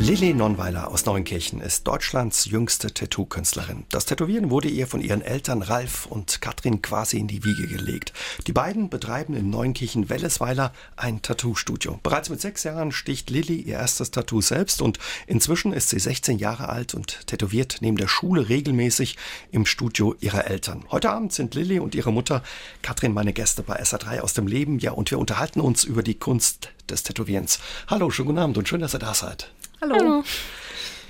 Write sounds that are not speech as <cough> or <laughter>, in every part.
Lilly Nonweiler aus Neunkirchen ist Deutschlands jüngste Tattoo-Künstlerin. Das Tätowieren wurde ihr von ihren Eltern Ralf und Katrin quasi in die Wiege gelegt. Die beiden betreiben in Neunkirchen-Wellesweiler ein Tattoo-Studio. Bereits mit sechs Jahren sticht Lilly ihr erstes Tattoo selbst und inzwischen ist sie 16 Jahre alt und tätowiert neben der Schule regelmäßig im Studio ihrer Eltern. Heute Abend sind Lilly und ihre Mutter Katrin meine Gäste bei SA3 aus dem Leben. Ja, und wir unterhalten uns über die Kunst des Tätowierens. Hallo, schönen guten Abend und schön, dass ihr da seid. Hallo. Hallo.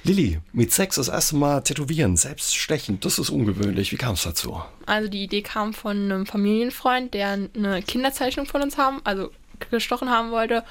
Lilly, mit Sex das erste Mal tätowieren, selbst stechen, das ist ungewöhnlich. Wie kam es dazu? Also die Idee kam von einem Familienfreund, der eine Kinderzeichnung von uns haben, also gestochen haben wollte.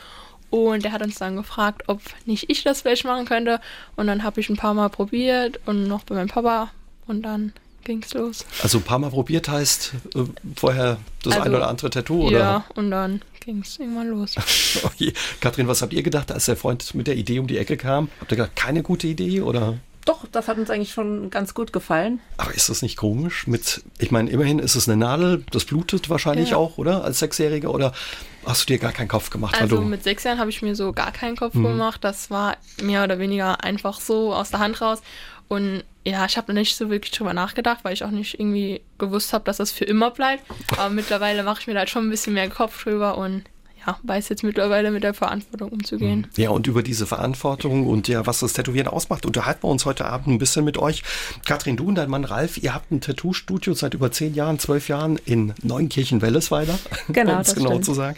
Und der hat uns dann gefragt, ob nicht ich das vielleicht machen könnte. Und dann habe ich ein paar Mal probiert und noch bei meinem Papa. Und dann ging's los. Also ein paar Mal probiert heißt äh, vorher das also, eine oder andere Tattoo, oder? Ja, und dann ging es irgendwann los. <laughs> okay. Kathrin, was habt ihr gedacht, als der Freund mit der Idee um die Ecke kam? Habt ihr gedacht, keine gute Idee oder? Doch, das hat uns eigentlich schon ganz gut gefallen. Aber ist das nicht komisch? Mit, ich meine, immerhin ist es eine Nadel, das blutet wahrscheinlich ja. auch, oder? Als Sechsjähriger oder hast du dir gar keinen Kopf gemacht? Also mit sechs Jahren habe ich mir so gar keinen Kopf hm. gemacht. Das war mehr oder weniger einfach so aus der Hand raus. Und ja, ich habe nicht so wirklich drüber nachgedacht, weil ich auch nicht irgendwie gewusst habe, dass das für immer bleibt. Aber mittlerweile mache ich mir da halt schon ein bisschen mehr Kopf drüber und ja, weiß jetzt mittlerweile mit der Verantwortung umzugehen. Mhm. Ja, und über diese Verantwortung und ja, was das Tätowieren ausmacht, unterhalten wir uns heute Abend ein bisschen mit euch. Kathrin, du und dein Mann Ralf, ihr habt ein Tattoo-Studio seit über zehn Jahren, zwölf Jahren in Neunkirchen-Wellesweiler, <laughs> genau, um es genau stimmt. zu sagen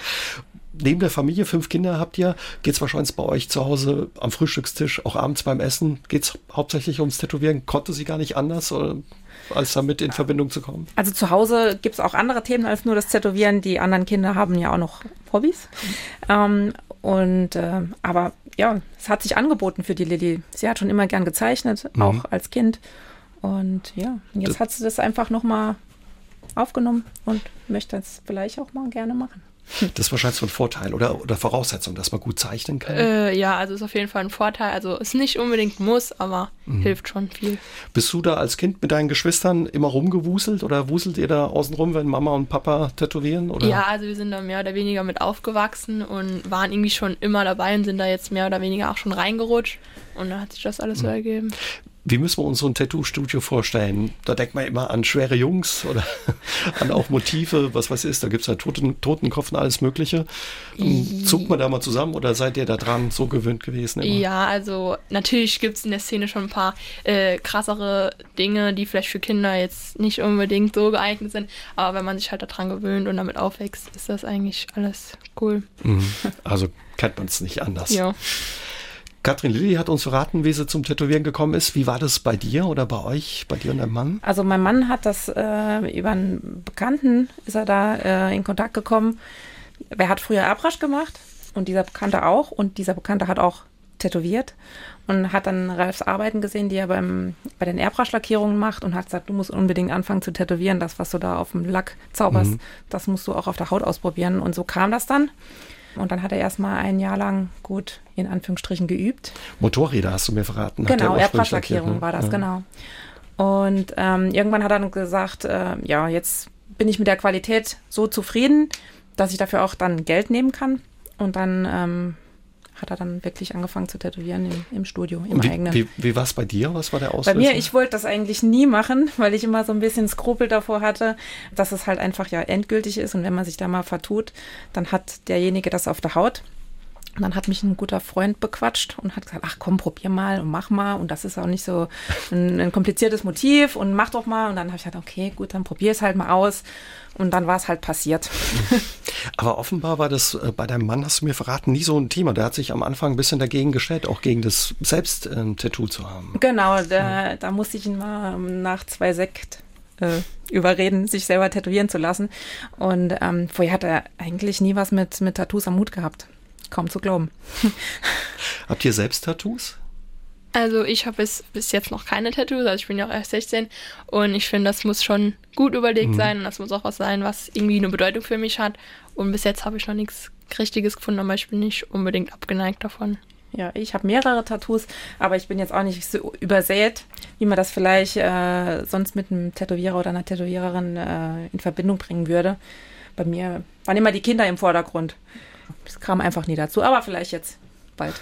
neben der Familie, fünf Kinder habt ihr, geht es wahrscheinlich bei euch zu Hause am Frühstückstisch, auch abends beim Essen, geht es hauptsächlich ums Tätowieren? Konnte sie gar nicht anders? Oder? Als damit in Verbindung zu kommen? Also zu Hause gibt es auch andere Themen als nur das Tätowieren. Die anderen Kinder haben ja auch noch Hobbys. Ähm, und äh, aber ja, es hat sich angeboten für die Lilly. Sie hat schon immer gern gezeichnet, mhm. auch als Kind. Und ja, jetzt das hat sie das einfach nochmal aufgenommen und möchte es vielleicht auch mal gerne machen. Das ist wahrscheinlich so ein Vorteil oder, oder Voraussetzung, dass man gut zeichnen kann. Äh, ja, also ist auf jeden Fall ein Vorteil. Also ist nicht unbedingt muss, aber mhm. hilft schon viel. Bist du da als Kind mit deinen Geschwistern immer rumgewuselt oder wuselt ihr da außen rum, wenn Mama und Papa tätowieren? Oder? Ja, also wir sind da mehr oder weniger mit aufgewachsen und waren irgendwie schon immer dabei und sind da jetzt mehr oder weniger auch schon reingerutscht. Und dann hat sich das alles mhm. so ergeben wie müssen wir uns so ein Tattoo-Studio vorstellen? Da denkt man immer an schwere Jungs oder <laughs> an auch Motive, was weiß ich, da gibt es halt Toten, Totenkopf und alles Mögliche. Zuckt man da mal zusammen oder seid ihr da dran so gewöhnt gewesen? Immer? Ja, also natürlich gibt es in der Szene schon ein paar äh, krassere Dinge, die vielleicht für Kinder jetzt nicht unbedingt so geeignet sind, aber wenn man sich halt daran gewöhnt und damit aufwächst, ist das eigentlich alles cool. Mhm. <laughs> Also kennt man es nicht anders. Ja. Katrin Lilly hat uns verraten, wie sie zum Tätowieren gekommen ist. Wie war das bei dir oder bei euch, bei dir und deinem Mann? Also mein Mann hat das äh, über einen Bekannten, ist er da äh, in Kontakt gekommen. Wer hat früher Abrasch gemacht und dieser Bekannte auch und dieser Bekannte hat auch tätowiert und hat dann Ralfs Arbeiten gesehen, die er beim, bei den Airbrush-Lackierungen macht und hat gesagt, du musst unbedingt anfangen zu tätowieren. Das, was du da auf dem Lack zauberst, mhm. das musst du auch auf der Haut ausprobieren. Und so kam das dann. Und dann hat er erstmal ein Jahr lang gut in Anführungsstrichen geübt. Motorräder hast du mir verraten. Genau, Airbrush-Lackierung ne? war das, ja. genau. Und ähm, irgendwann hat er dann gesagt, äh, ja, jetzt bin ich mit der Qualität so zufrieden, dass ich dafür auch dann Geld nehmen kann. Und dann ähm, hat er dann wirklich angefangen zu tätowieren im, im Studio, im wie, eigenen. Wie, wie war es bei dir? Was war der Auslöser? Bei mir, ich wollte das eigentlich nie machen, <laughs> weil ich immer so ein bisschen Skrupel davor hatte, dass es halt einfach ja endgültig ist und wenn man sich da mal vertut, dann hat derjenige das auf der Haut. Und dann hat mich ein guter Freund bequatscht und hat gesagt, ach komm, probier mal und mach mal. Und das ist auch nicht so ein, ein kompliziertes Motiv und mach doch mal. Und dann habe ich gesagt, okay, gut, dann probier es halt mal aus. Und dann war es halt passiert. <laughs> Aber offenbar war das äh, bei deinem Mann, hast du mir verraten, nie so ein Thema. Der hat sich am Anfang ein bisschen dagegen gestellt, auch gegen das Selbst-Tattoo ähm, zu haben. Genau, da, ja. da musste ich ihn mal ähm, nach zwei Sekt äh, überreden, sich selber tätowieren zu lassen. Und ähm, vorher hat er eigentlich nie was mit, mit Tattoos am Mut gehabt. Kaum zu glauben. <laughs> Habt ihr selbst Tattoos? Also ich habe bis, bis jetzt noch keine Tattoos, also ich bin ja auch erst 16 und ich finde, das muss schon gut überlegt mhm. sein und das muss auch was sein, was irgendwie eine Bedeutung für mich hat. Und bis jetzt habe ich noch nichts Richtiges gefunden, aber ich bin nicht unbedingt abgeneigt davon. Ja, ich habe mehrere Tattoos, aber ich bin jetzt auch nicht so übersät, wie man das vielleicht äh, sonst mit einem Tätowierer oder einer Tätowiererin äh, in Verbindung bringen würde. bei mir waren immer die Kinder im Vordergrund. Es kam einfach nie dazu, aber vielleicht jetzt bald.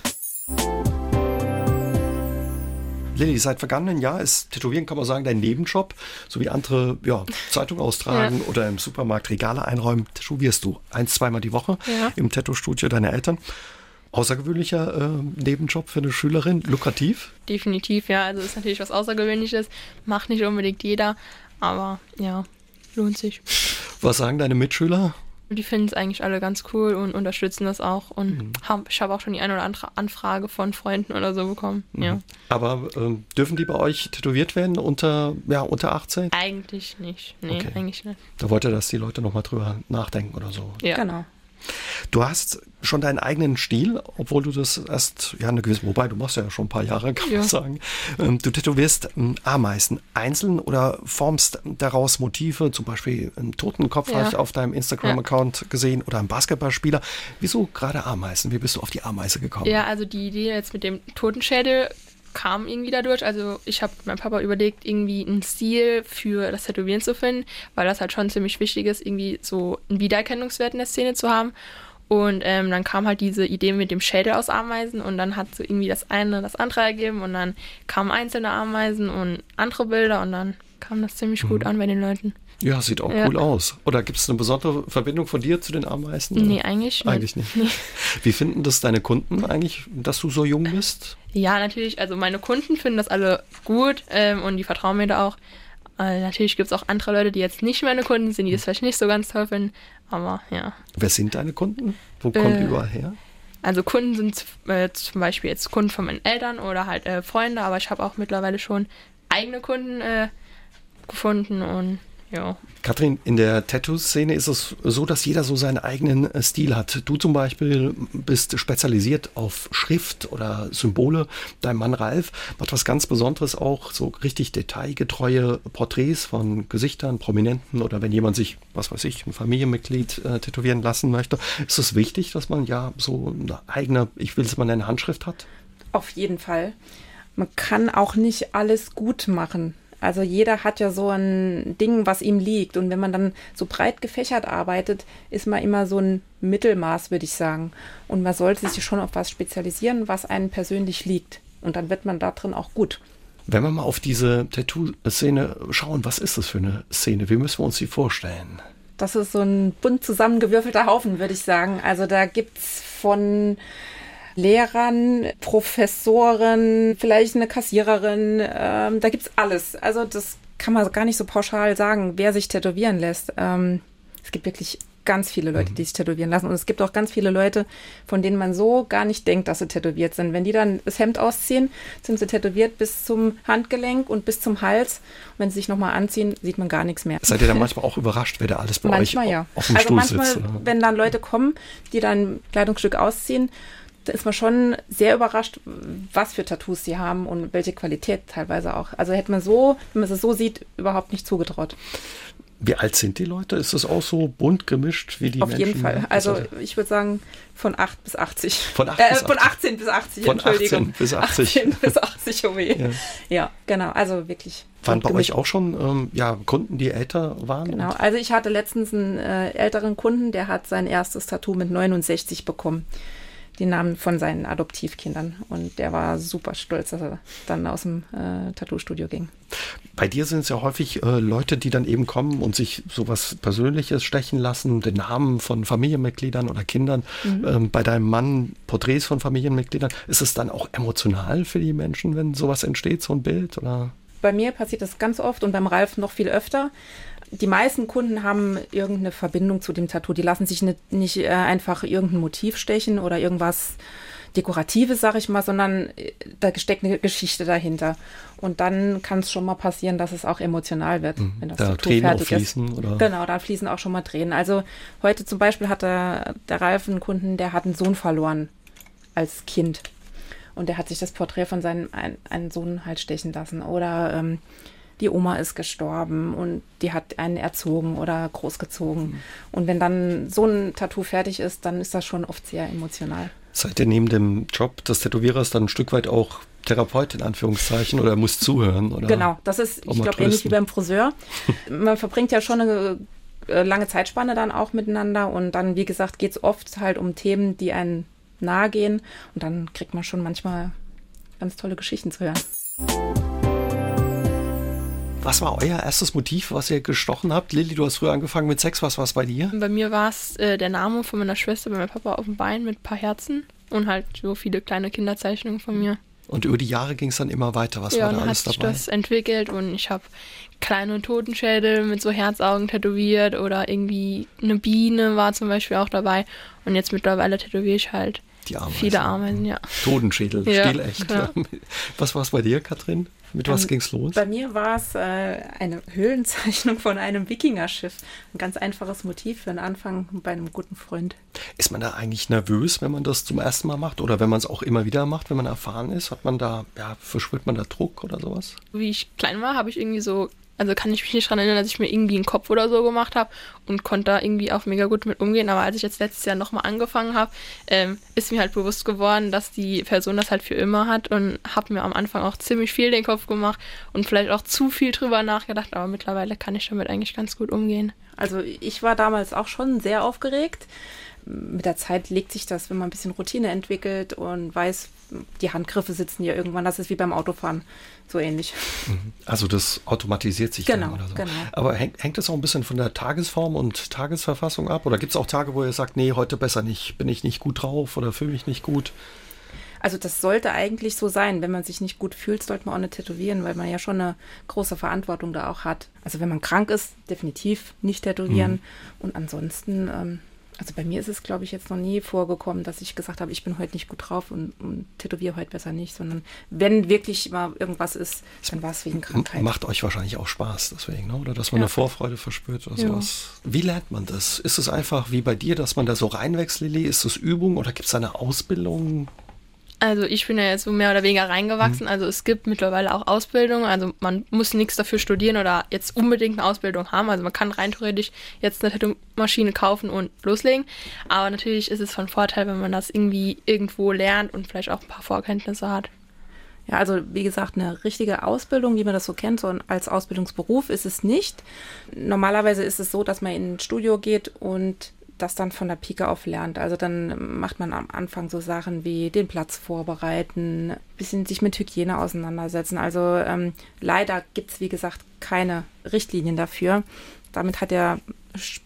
Lilly, seit vergangenen Jahr ist Tätowieren, kann man sagen, dein Nebenjob. So wie andere ja, Zeitung austragen ja. oder im Supermarkt Regale einräumen, tätowierst du ein, zweimal die Woche ja. im Tattoo-Studio deiner Eltern. Außergewöhnlicher äh, Nebenjob für eine Schülerin, lukrativ? Definitiv, ja. Also ist natürlich was Außergewöhnliches, macht nicht unbedingt jeder, aber ja, lohnt sich. Was sagen deine Mitschüler? Die finden es eigentlich alle ganz cool und unterstützen das auch. Und mhm. hab, ich habe auch schon die eine oder andere Anfrage von Freunden oder so bekommen. Mhm. Ja. Aber ähm, dürfen die bei euch tätowiert werden unter, ja, unter 18? Eigentlich nicht. Nee, okay. eigentlich nicht. Da wollte, dass die Leute nochmal drüber nachdenken oder so. Ja, genau. Du hast schon deinen eigenen Stil, obwohl du das erst, ja, eine gewisse, wobei du machst ja schon ein paar Jahre, kann ja. man sagen. Ähm, du tätowierst ähm, Ameisen einzeln oder formst daraus Motive, zum Beispiel einen Totenkopf ja. habe ich auf deinem Instagram-Account ja. gesehen oder einen Basketballspieler. Wieso gerade Ameisen? Wie bist du auf die Ameise gekommen? Ja, also die Idee jetzt mit dem Totenschädel kam irgendwie dadurch. Also ich habe meinem Papa überlegt, irgendwie einen Stil für das Tätowieren zu finden, weil das halt schon ziemlich wichtig ist, irgendwie so einen Wiedererkennungswert in der Szene zu haben. Und ähm, dann kam halt diese Idee mit dem Schädel aus Ameisen und dann hat so irgendwie das eine das andere ergeben und dann kamen einzelne Ameisen und andere Bilder und dann kam das ziemlich mhm. gut an bei den Leuten. Ja, sieht auch ja. cool aus. Oder gibt es eine besondere Verbindung von dir zu den Ameisen? Nee, eigentlich nicht. Eigentlich nicht. Nee. Wie finden das deine Kunden eigentlich, dass du so jung bist? Ja, natürlich. Also meine Kunden finden das alle gut ähm, und die vertrauen mir da auch. Äh, natürlich gibt es auch andere Leute, die jetzt nicht meine Kunden sind, die das vielleicht nicht so ganz toll finden. Aber ja. Wer sind deine Kunden? Wo kommen äh, die überall her? Also Kunden sind äh, zum Beispiel jetzt Kunden von meinen Eltern oder halt äh, Freunde, aber ich habe auch mittlerweile schon eigene Kunden äh, gefunden und ja. Kathrin, in der Tattoo-Szene ist es so, dass jeder so seinen eigenen äh, Stil hat. Du zum Beispiel bist spezialisiert auf Schrift oder Symbole. Dein Mann Ralf macht was ganz Besonderes auch, so richtig detailgetreue Porträts von Gesichtern, Prominenten oder wenn jemand sich, was weiß ich, ein Familienmitglied äh, tätowieren lassen möchte. Ist es wichtig, dass man ja so eine eigene, ich will es mal nennen, Handschrift hat? Auf jeden Fall. Man kann auch nicht alles gut machen. Also jeder hat ja so ein Ding, was ihm liegt. Und wenn man dann so breit gefächert arbeitet, ist man immer so ein Mittelmaß, würde ich sagen. Und man sollte sich schon auf was spezialisieren, was einem persönlich liegt. Und dann wird man da drin auch gut. Wenn wir mal auf diese Tattoo-Szene schauen, was ist das für eine Szene? Wie müssen wir uns die vorstellen? Das ist so ein bunt zusammengewürfelter Haufen, würde ich sagen. Also da gibt es von Lehrern, Professoren, vielleicht eine Kassiererin, ähm, da gibt's alles. Also das kann man gar nicht so pauschal sagen, wer sich tätowieren lässt. Ähm, es gibt wirklich ganz viele Leute, die sich tätowieren lassen. Und es gibt auch ganz viele Leute, von denen man so gar nicht denkt, dass sie tätowiert sind. Wenn die dann das Hemd ausziehen, sind sie tätowiert bis zum Handgelenk und bis zum Hals. Und wenn sie sich nochmal anziehen, sieht man gar nichts mehr. Seid ihr dann <laughs> manchmal auch überrascht, wer da alles bei manchmal, euch ja. auf dem also Stuhl manchmal, sitzt? wenn dann Leute kommen, die dann ein Kleidungsstück ausziehen, da ist man schon sehr überrascht, was für Tattoos sie haben und welche Qualität teilweise auch. Also hätte man so, wenn man es so sieht, überhaupt nicht zugetraut. Wie alt sind die Leute? Ist das auch so bunt gemischt wie die Auf Menschen? jeden Fall. Also ich würde sagen von 8 bis 80. Von, 8 äh, bis von 18 bis 80, Von Entschuldigung. 18 bis 80. 18 bis 80, oh weh. Ja. Ja. genau. Also wirklich. Waren bei gemischt. euch auch schon ähm, ja, Kunden, die älter waren? Genau. Also ich hatte letztens einen äh, älteren Kunden, der hat sein erstes Tattoo mit 69 bekommen. Die Namen von seinen Adoptivkindern. Und der war super stolz, dass er dann aus dem äh, Tattoo-Studio ging. Bei dir sind es ja häufig äh, Leute, die dann eben kommen und sich sowas Persönliches stechen lassen, den Namen von Familienmitgliedern oder Kindern. Ähm, bei deinem Mann Porträts von Familienmitgliedern. Ist es dann auch emotional für die Menschen, wenn sowas entsteht, so ein Bild? Oder? Bei mir passiert das ganz oft und beim Ralf noch viel öfter. Die meisten Kunden haben irgendeine Verbindung zu dem Tattoo. Die lassen sich nicht, nicht äh, einfach irgendein Motiv stechen oder irgendwas Dekoratives, sag ich mal, sondern äh, da steckt eine Geschichte dahinter. Und dann kann es schon mal passieren, dass es auch emotional wird, wenn das Da Tattoo Tränen fertig ist. Oder? Genau, da fließen auch schon mal Tränen. Also heute zum Beispiel hat der, der Ralf einen Kunden, der hat einen Sohn verloren als Kind. Und der hat sich das Porträt von seinem ein, einen Sohn halt stechen lassen. Oder ähm, die Oma ist gestorben und die hat einen erzogen oder großgezogen. Und wenn dann so ein Tattoo fertig ist, dann ist das schon oft sehr emotional. Seid ihr neben dem Job des Tätowierers dann ein Stück weit auch Therapeut in Anführungszeichen oder muss zuhören? Oder? Genau, das ist, ich glaube, ähnlich wie beim Friseur. <laughs> Man verbringt ja schon eine äh, lange Zeitspanne dann auch miteinander und dann, wie gesagt, geht es oft halt um Themen, die einen nahe gehen und dann kriegt man schon manchmal ganz tolle Geschichten zu hören. Was war euer erstes Motiv, was ihr gestochen habt? Lilly, du hast früher angefangen mit Sex. Was war es bei dir? Bei mir war es äh, der Name von meiner Schwester bei meinem Papa auf dem Bein mit ein paar Herzen und halt so viele kleine Kinderzeichnungen von mir. Und über die Jahre ging es dann immer weiter. Was ja, war da alles hat sich dabei? das entwickelt und ich habe kleine Totenschädel mit so Herzaugen tätowiert oder irgendwie eine Biene war zum Beispiel auch dabei. Und jetzt mittlerweile tätowiere ich halt Ameisen. viele Ameisen, ja. Totenschädel, Ja, stilecht. ja. <laughs> Was war es bei dir, Katrin? Mit was Ähm, ging's los? Bei mir war es äh, eine Höhlenzeichnung von einem Wikingerschiff. Ein ganz einfaches Motiv für einen Anfang bei einem guten Freund. Ist man da eigentlich nervös, wenn man das zum ersten Mal macht? Oder wenn man es auch immer wieder macht, wenn man erfahren ist? Hat man da, ja, verspürt man da Druck oder sowas? Wie ich klein war, habe ich irgendwie so, also kann ich mich nicht daran erinnern, dass ich mir irgendwie einen Kopf oder so gemacht habe und konnte da irgendwie auch mega gut mit umgehen. Aber als ich jetzt letztes Jahr nochmal angefangen habe, ähm, ist mir halt bewusst geworden, dass die Person das halt für immer hat und habe mir am Anfang auch ziemlich viel den Kopf gemacht und vielleicht auch zu viel drüber nachgedacht. Aber mittlerweile kann ich damit eigentlich ganz gut umgehen. Also ich war damals auch schon sehr aufgeregt. Mit der Zeit legt sich das, wenn man ein bisschen Routine entwickelt und weiß, die Handgriffe sitzen ja irgendwann. Das ist wie beim Autofahren, so ähnlich. Also das automatisiert sich Genau, dann oder so. genau. Aber hängt, hängt das auch ein bisschen von der Tagesform und Tagesverfassung ab? Oder gibt es auch Tage, wo ihr sagt, nee, heute besser nicht, bin ich nicht gut drauf oder fühle mich nicht gut? Also das sollte eigentlich so sein. Wenn man sich nicht gut fühlt, sollte man auch nicht tätowieren, weil man ja schon eine große Verantwortung da auch hat. Also wenn man krank ist, definitiv nicht tätowieren. Und ansonsten, ähm, also bei mir ist es, glaube ich, jetzt noch nie vorgekommen, dass ich gesagt habe, ich bin heute nicht gut drauf und, und tätowiere heute besser nicht, sondern wenn wirklich mal irgendwas ist, dann war es wegen Krankheit. Macht euch wahrscheinlich auch Spaß deswegen, ne? oder dass man Ja. eine Vorfreude verspürt oder Ja. sowas. Wie lernt man das? Ist es einfach wie bei dir, dass man da so reinwächst, Lilly? Ist es Übung oder gibt es eine Ausbildung? Also ich bin ja jetzt so mehr oder weniger reingewachsen. Mhm. Also es gibt mittlerweile auch Ausbildungen. Also man muss nichts dafür studieren oder jetzt unbedingt eine Ausbildung haben. Also man kann rein theoretisch jetzt eine Tattoo-Maschine kaufen und loslegen. Aber natürlich ist es von Vorteil, wenn man das irgendwie irgendwo lernt und vielleicht auch ein paar Vorkenntnisse hat. Ja, also wie gesagt, eine richtige Ausbildung, wie man das so kennt, so als Ausbildungsberuf ist es nicht. Normalerweise ist es so, dass man in ein Studio geht und das dann von der Pike auf lernt. Also dann macht man am Anfang so Sachen wie den Platz vorbereiten, bisschen sich mit Hygiene auseinandersetzen. Also ähm, leider gibt es, wie gesagt, keine Richtlinien dafür. Damit hat der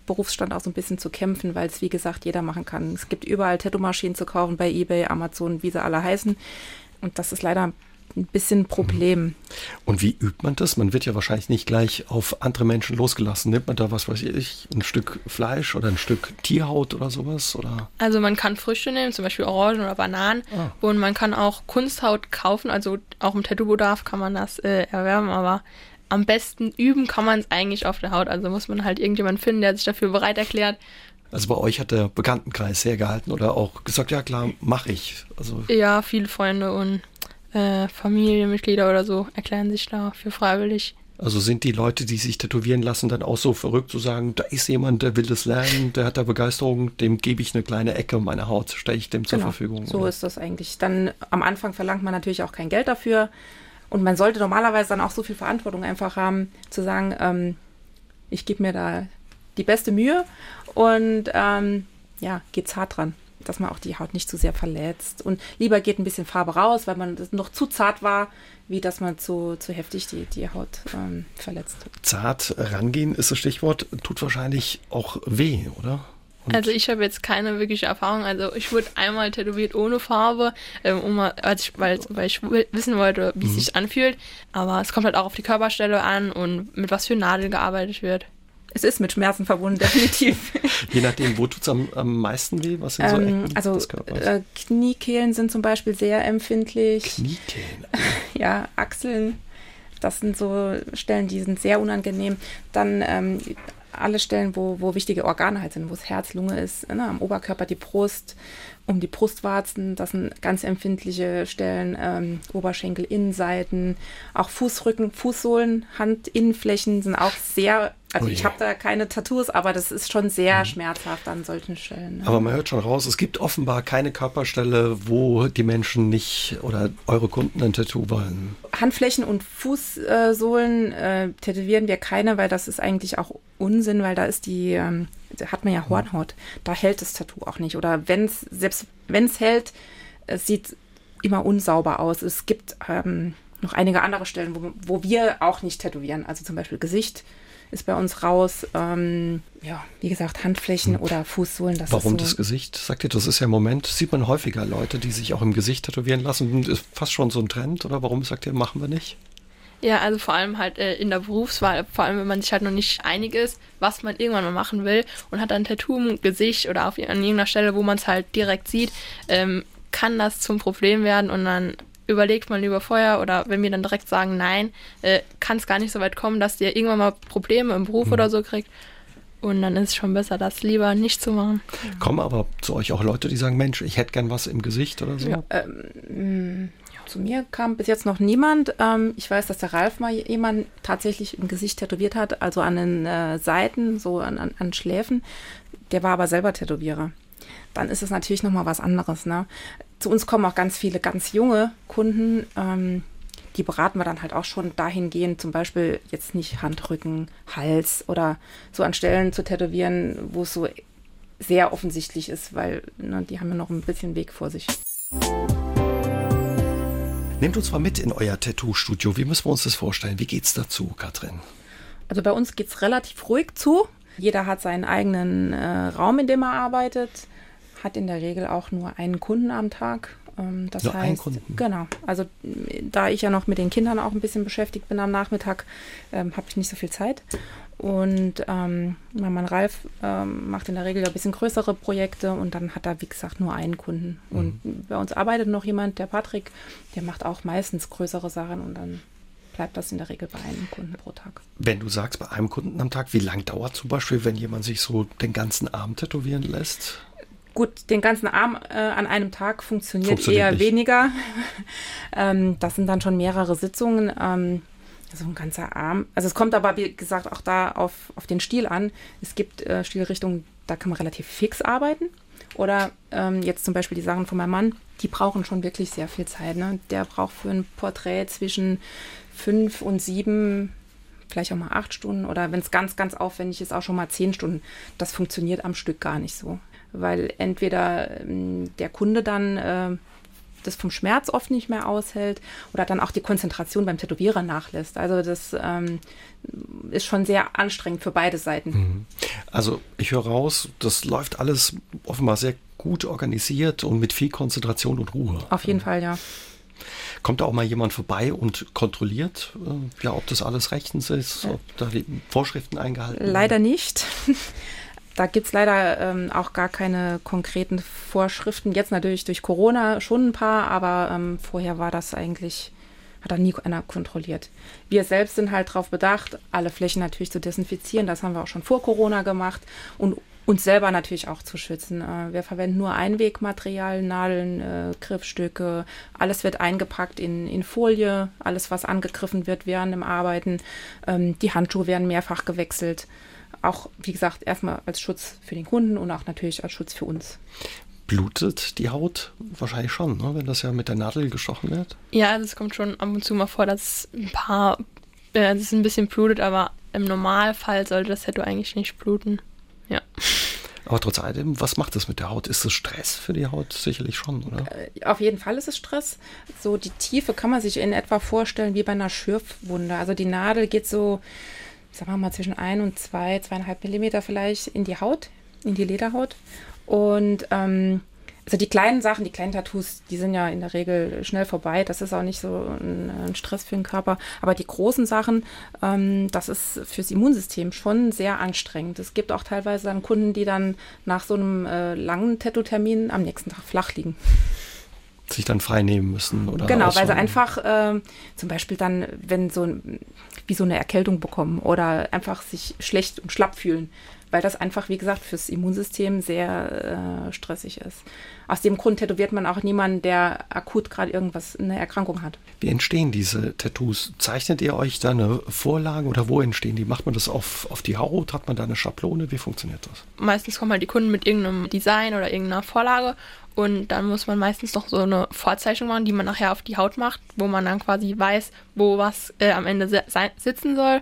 Berufsstand auch so ein bisschen zu kämpfen, weil es, wie gesagt, jeder machen kann. Es gibt überall Tattoo-Maschinen zu kaufen bei Ebay, Amazon, wie sie alle heißen. Und das ist leider bisschen ein Problem. Und wie übt man das? Man wird ja wahrscheinlich nicht gleich auf andere Menschen losgelassen. Nimmt man da, was weiß ich, ein Stück Fleisch oder ein Stück Tierhaut oder sowas? Oder? Also man kann Früchte nehmen, zum Beispiel Orangen oder Bananen. Ah. Und man kann auch Kunsthaut kaufen. Also auch im Tattoo-Bedarf kann man das äh, erwerben. Aber am besten üben kann man es eigentlich auf der Haut. Also muss man halt irgendjemanden finden, der sich dafür bereit erklärt. Also bei euch hat der Bekanntenkreis sehr gehalten oder auch gesagt, ja klar, mache ich. Also Ja, viele Freunde und äh, Familienmitglieder oder so erklären sich dafür freiwillig. Also sind die Leute, die sich tätowieren lassen, dann auch so verrückt zu sagen, da ist jemand, der will das lernen, der hat da Begeisterung, dem gebe ich eine kleine Ecke meiner Haut, stelle ich dem zur Genau, Verfügung. So oder? ist das eigentlich. Dann am Anfang verlangt man natürlich auch kein Geld dafür. Und man sollte normalerweise dann auch so viel Verantwortung einfach haben, zu sagen, ähm, ich gebe mir da die beste Mühe und ähm, ja, geht's hart dran, dass man auch die Haut nicht zu sehr verletzt. Und lieber geht ein bisschen Farbe raus, weil man noch zu zart war, wie dass man zu, zu heftig die, die Haut ähm, verletzt. Zart rangehen ist das Stichwort, tut wahrscheinlich auch weh, oder? Und Also ich habe jetzt keine wirkliche Erfahrung. Also ich wurde einmal tätowiert ohne Farbe, ähm, um mal, als ich, weil, weil ich wi- wissen wollte, wie es sich anfühlt. Aber es kommt halt auch auf die Körperstelle an und mit was für Nadeln gearbeitet wird. Es ist mit Schmerzen verbunden, <laughs> definitiv. je nachdem, wo tut es am, am meisten weh? Was sind so Ähm, Ecken also äh, Kniekehlen sind zum Beispiel sehr empfindlich. Kniekehlen. <laughs> Ja, Achseln. Das sind so Stellen, die sind sehr unangenehm. Dann ähm, alle Stellen, wo, wo wichtige Organe halt sind, wo es Herz, Lunge ist, ne, am Oberkörper die Brust, um die Brustwarzen, das sind ganz empfindliche Stellen, ähm, Oberschenkel, Innenseiten, auch Fußrücken, Fußsohlen, Handinnenflächen sind auch sehr Also Oh ich habe da keine Tattoos, aber das ist schon sehr Mhm. schmerzhaft an solchen Stellen. ne? Aber man hört schon raus, es gibt offenbar keine Körperstelle, wo die Menschen nicht oder eure Kunden ein Tattoo wollen. Handflächen und Fußsohlen äh, tätowieren wir keine, weil das ist eigentlich auch Unsinn, weil da ist die, ähm, da hat man ja Hornhaut. Da hält das Tattoo auch nicht. Oder wenn es, selbst wenn es hält, es sieht immer unsauber aus. Es gibt ähm, noch einige andere Stellen, wo, wo wir auch nicht tätowieren. Also zum Beispiel Gesicht ist bei uns raus. Ähm, ja, wie gesagt, Handflächen oder Fußsohlen. Das Warum ist so, das Gesicht? Sagt ihr, das ist ja im Moment, sieht man häufiger Leute, die sich auch im Gesicht tätowieren lassen. Ist fast schon so ein Trend oder warum sagt ihr, machen wir nicht? Ja, also vor allem halt äh, in der Berufswahl, vor allem wenn man sich halt noch nicht einig ist, was man irgendwann mal machen will und hat dann ein Tattoo im Gesicht oder auf, an irgendeiner Stelle, wo man es halt direkt sieht, ähm, kann das zum Problem werden und dann überlegt man lieber vorher oder wenn wir dann direkt sagen, nein, äh, kann es gar nicht so weit kommen, dass ihr irgendwann mal Probleme im Beruf oder so kriegt. Und dann ist es schon besser, das lieber nicht zu machen. Kommen aber zu euch auch Leute, die sagen, Mensch, ich hätte gern was im Gesicht oder so. Ja. Zu mir kam bis jetzt noch niemand. Ähm, ich weiß, dass der Ralf mal jemand tatsächlich im Gesicht tätowiert hat, also an den äh, Seiten, so an, an, an Schläfen. Der war aber selber Tätowierer. Dann ist es natürlich nochmal was anderes. Ne? Zu uns kommen auch ganz viele ganz junge Kunden. Ähm, die beraten wir dann halt auch schon dahingehend, zum Beispiel jetzt nicht Handrücken, Hals oder so an Stellen zu tätowieren, wo es so sehr offensichtlich ist, weil ne, die haben ja noch ein bisschen Weg vor sich. Nehmt uns mal mit in euer Tattoo-Studio. Wie müssen wir uns das vorstellen? Wie geht's dazu, Katrin? Also bei uns geht es relativ ruhig zu. Jeder hat seinen eigenen äh, Raum, in dem er arbeitet, hat in der Regel auch nur einen Kunden am Tag. Ähm, das Nur heißt, Kunden? genau. Also äh, da ich ja noch mit den Kindern auch ein bisschen beschäftigt bin am Nachmittag, ähm, habe ich nicht so viel Zeit. Und ähm, mein Mann Ralf ähm, macht in der Regel ein bisschen größere Projekte und dann hat er, wie gesagt, nur einen Kunden. Und bei uns arbeitet noch jemand, der Patrick, der macht auch meistens größere Sachen und dann bleibt das in der Regel bei einem Kunden pro Tag. Wenn du sagst, bei einem Kunden am Tag, wie lang dauert zum Beispiel, wenn jemand sich so den ganzen Arm tätowieren lässt? Gut, den ganzen Arm äh, an einem Tag funktioniert, Funktioniert eher nicht. weniger. <laughs> ähm, das sind dann schon mehrere Sitzungen. Ähm, so ein ganzer Arm. Also es kommt aber, wie gesagt, auch da auf, auf den Stil an. Es gibt äh, Stilrichtungen, da kann man relativ fix arbeiten. Oder ähm, jetzt zum Beispiel die Sachen von meinem Mann, die brauchen schon wirklich sehr viel Zeit. Ne? Der braucht für ein Porträt zwischen fünf und sieben, vielleicht auch mal acht Stunden oder wenn es ganz, ganz aufwendig ist, auch schon mal zehn Stunden. Das funktioniert am Stück gar nicht so. Weil entweder ähm, der Kunde dann äh, das vom Schmerz oft nicht mehr aushält oder dann auch die Konzentration beim Tätowierer nachlässt. Also das ähm, ist schon sehr anstrengend für beide Seiten. Also ich höre raus, das läuft alles offenbar sehr gut organisiert und mit viel Konzentration und Ruhe. Auf jeden Fall, ja. Kommt da auch mal jemand vorbei und kontrolliert, äh, ja, ob das alles rechtens ist, ob da die Vorschriften eingehalten werden? Leider nicht. <laughs> Da gibt es leider ähm, auch gar keine konkreten Vorschriften. Jetzt natürlich durch Corona schon ein paar, aber ähm, vorher war das eigentlich, hat da nie einer kontrolliert. Wir selbst sind halt darauf bedacht, alle Flächen natürlich zu desinfizieren. Das haben wir auch schon vor Corona gemacht und uns selber natürlich auch zu schützen. Äh, wir verwenden nur Einwegmaterial, Nadeln, äh, Griffstücke. Alles wird eingepackt in, in Folie. Alles, was angegriffen wird während dem Arbeiten. Ähm, die Handschuhe werden mehrfach gewechselt auch, wie gesagt, erstmal als Schutz für den Kunden und auch natürlich als Schutz für uns. Blutet die Haut? Wahrscheinlich schon, ne? wenn das ja mit der Nadel gestochen wird. Ja, also es kommt schon ab und zu mal vor, dass ein paar, äh, dass es ein bisschen blutet, aber im Normalfall sollte das Tattoo eigentlich nicht bluten. Ja. Aber trotz allem, was macht das mit der Haut? Ist das Stress für die Haut? Sicherlich schon, oder? Äh, Auf jeden Fall ist es Stress. So die Tiefe kann man sich in etwa vorstellen wie bei einer Schürfwunde. Also die Nadel geht so, sagen wir mal, zwischen ein und zwei, zweieinhalb Millimeter vielleicht in die Haut, in die Lederhaut. Und ähm, also die kleinen Sachen, die kleinen Tattoos, die sind ja in der Regel schnell vorbei. Das ist auch nicht so ein, ein Stress für den Körper. Aber die großen Sachen, ähm, das ist fürs Immunsystem schon sehr anstrengend. Es gibt auch teilweise dann Kunden, die dann nach so einem äh, langen Tattoo-Termin am nächsten Tag flach liegen. Sich dann frei nehmen müssen oder Genau, weil sie einfach ähm, zum Beispiel dann, wenn so ein, wie so eine Erkältung bekommen oder einfach sich schlecht und schlapp fühlen, weil das einfach, wie gesagt, fürs Immunsystem sehr äh, stressig ist. Aus dem Grund tätowiert man auch niemanden, der akut gerade irgendwas, eine Erkrankung hat. Wie entstehen diese Tattoos? Zeichnet ihr euch da eine Vorlage oder wo entstehen die? Macht man das auf, auf die Haut? Hat man da eine Schablone? Wie funktioniert das? Meistens kommen halt die Kunden mit irgendeinem Design oder irgendeiner Vorlage und dann muss man meistens noch so eine Vorzeichnung machen, die man nachher auf die Haut macht, wo man dann quasi weiß, wo was äh, am Ende sitzen soll.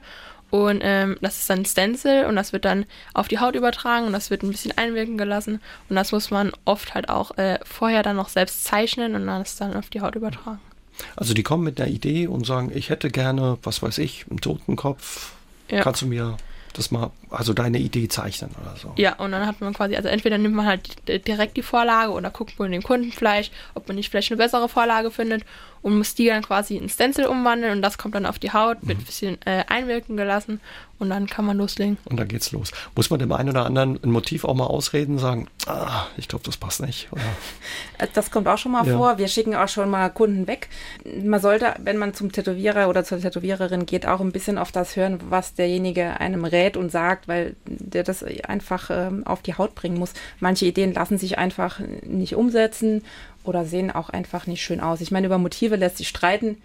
Und ähm, das ist dann ein Stencil und das wird dann auf die Haut übertragen und das wird ein bisschen einwirken gelassen. Und das muss man oft halt auch äh, vorher dann noch selbst zeichnen und dann ist dann auf die Haut übertragen. Also die kommen mit einer Idee und sagen, ich hätte gerne, was weiß ich, einen Totenkopf. Ja. Kannst du mir das mal, also deine Idee zeichnen oder so. Ja, und dann hat man quasi, also entweder nimmt man halt direkt die Vorlage oder guckt man den Kunden vielleicht, ob man nicht vielleicht eine bessere Vorlage findet und muss die dann quasi in Stencil umwandeln und das kommt dann auf die Haut, wird mhm. ein bisschen äh, einwirken gelassen und dann kann man loslegen. Und dann geht's los. Muss man dem einen oder anderen ein Motiv auch mal ausreden, sagen, ah, ich glaube, das passt nicht? Oder? Äh, das kommt auch schon mal ja. vor. Wir schicken auch schon mal Kunden weg. Man sollte, wenn man zum Tätowierer oder zur Tätowiererin geht, auch ein bisschen auf das hören, was derjenige einem rät und sagt, weil der das einfach ähm, auf die Haut bringen muss. Manche Ideen lassen sich einfach nicht umsetzen oder sehen auch einfach nicht schön aus. Ich meine, über Motive lässt sich streiten,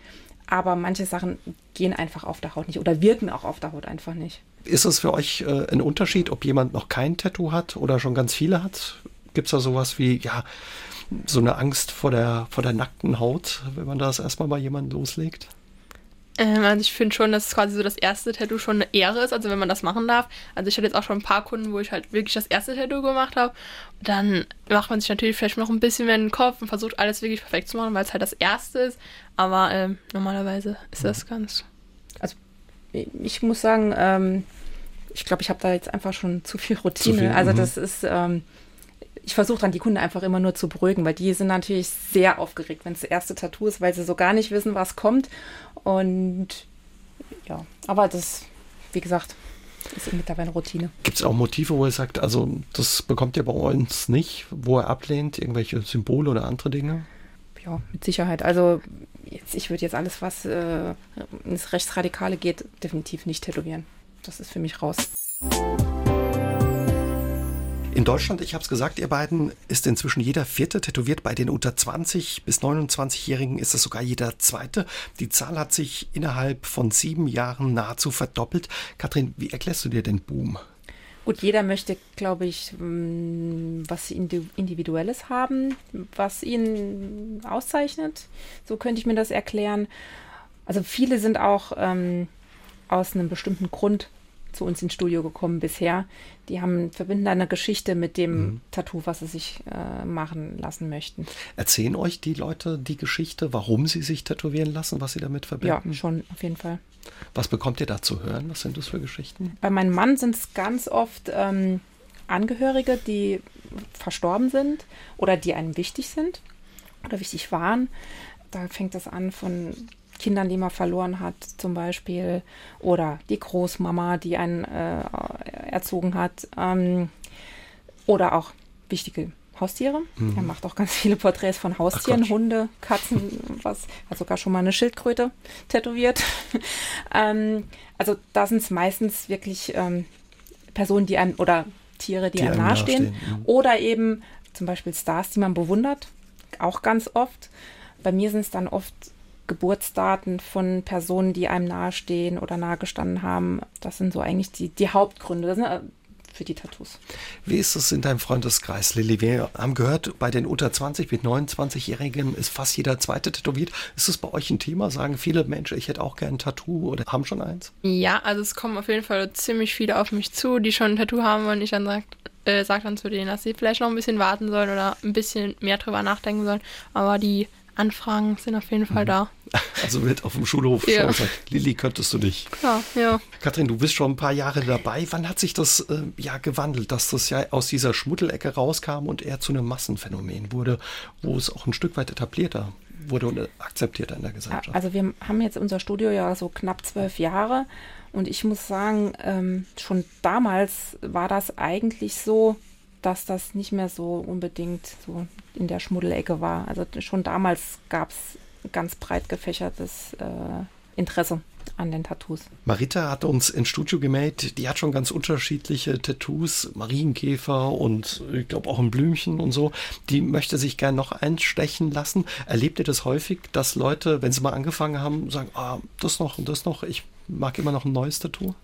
aber manche Sachen gehen einfach auf der Haut nicht oder wirken auch auf der Haut einfach nicht. Ist es für euch äh, ein Unterschied, ob jemand noch kein Tattoo hat oder schon ganz viele hat? Gibt es da sowas wie, ja, so eine Angst vor der, vor der nackten Haut, wenn man das erstmal bei jemandem loslegt? Ähm, also ich finde schon, dass quasi so das erste Tattoo schon eine Ehre ist, also wenn man das machen darf. Also ich hatte jetzt auch schon ein paar Kunden, wo ich halt wirklich das erste Tattoo gemacht habe. Dann macht man sich natürlich vielleicht noch ein bisschen mehr in den Kopf und versucht alles wirklich perfekt zu machen, weil es halt das erste ist. Aber ähm, normalerweise ist das ganz. Also ich muss sagen, ähm, ich glaube, ich habe da jetzt einfach schon zu viel Routine. Zu viel, also mhm. das ist ähm, ich versuche dann die Kunden einfach immer nur zu beruhigen, weil die sind natürlich sehr aufgeregt, wenn es das erste Tattoo ist, weil sie so gar nicht wissen, was kommt. Und ja, aber das, wie gesagt, ist mittlerweile Routine. Gibt es auch Motive, wo er sagt, also das bekommt ihr bei uns nicht, wo er ablehnt, irgendwelche Symbole oder andere Dinge? Ja, mit Sicherheit. Also jetzt, ich würde jetzt alles, was äh, ins Rechtsradikale geht, definitiv nicht tätowieren. Das ist für mich raus. In Deutschland, ich habe es gesagt, ihr beiden, ist inzwischen jeder Vierte tätowiert. Bei den unter 20 bis 29-Jährigen ist es sogar jeder Zweite. Die Zahl hat sich innerhalb von sieben Jahren nahezu verdoppelt. Kathrin, wie erklärst du dir den Boom? Gut, jeder möchte, glaube ich, mm, was Individuelles haben, was ihn auszeichnet. So könnte ich mir das erklären. Also viele sind auch ähm, aus einem bestimmten Grund zu uns ins Studio gekommen bisher. Die haben verbinden eine Geschichte mit dem mhm. Tattoo, was sie sich äh, machen lassen möchten. Erzählen euch die Leute die Geschichte, warum sie sich tätowieren lassen, was sie damit verbinden? Ja, schon auf jeden Fall. Was bekommt ihr da zu hören? Was sind das für Geschichten? Bei meinem Mann sind es ganz oft ähm, Angehörige, die verstorben sind oder die einem wichtig sind oder wichtig waren. Da fängt das an von Kindern, die man verloren hat, zum Beispiel, oder die Großmama, die einen äh, erzogen hat, ähm, oder auch wichtige Haustiere. Mhm. Er macht auch ganz viele Porträts von Haustieren, Hunde, Katzen, was, hat sogar schon mal eine Schildkröte tätowiert. <laughs> ähm, also da sind es meistens wirklich ähm, Personen, die einem, oder Tiere, die, die einem nahestehen. nahestehen. Mhm. Oder eben zum Beispiel Stars, die man bewundert, auch ganz oft. Bei mir sind es dann oft Geburtsdaten von Personen, die einem nahestehen oder nahegestanden haben. Das sind so eigentlich die, die Hauptgründe ne, für die Tattoos. Wie ist es in deinem Freundeskreis, Lilly? Wir haben gehört, bei den unter 20 bis 29-Jährigen ist fast jeder zweite tätowiert. Ist es bei euch ein Thema? Sagen viele Menschen, ich hätte auch gerne ein Tattoo oder haben schon eins? Ja, also es kommen auf jeden Fall ziemlich viele auf mich zu, die schon ein Tattoo haben und ich dann sage, äh, sag dann zu denen, dass sie vielleicht noch ein bisschen warten sollen oder ein bisschen mehr drüber nachdenken sollen. Aber die Anfragen sind auf jeden Fall mhm. da. Also wird auf dem Schulhof ja. schon gesagt, Lilly, könntest du nicht. Ja, ja. Kathrin, du bist schon ein paar Jahre dabei. Wann hat sich das äh, ja gewandelt, dass das ja aus dieser Schmuddelecke rauskam und eher zu einem Massenphänomen wurde, wo es auch ein Stück weit etablierter wurde und akzeptierter in der Gesellschaft? Also wir haben jetzt unser Studio ja so knapp zwölf Jahre und ich muss sagen, ähm, schon damals war das eigentlich so, dass das nicht mehr so unbedingt so in der Schmuddelecke war. Also schon damals gab es ganz breit gefächertes äh, Interesse. an den Tattoos. Marita hat uns ins Studio gemeldet, die hat schon ganz unterschiedliche Tattoos, Marienkäfer und ich glaube auch ein Blümchen und so. Die möchte sich gern noch einstechen lassen. Erlebt ihr das häufig, dass Leute, wenn sie mal angefangen haben, sagen, ah, das noch und das noch, ich mag immer noch ein neues Tattoo?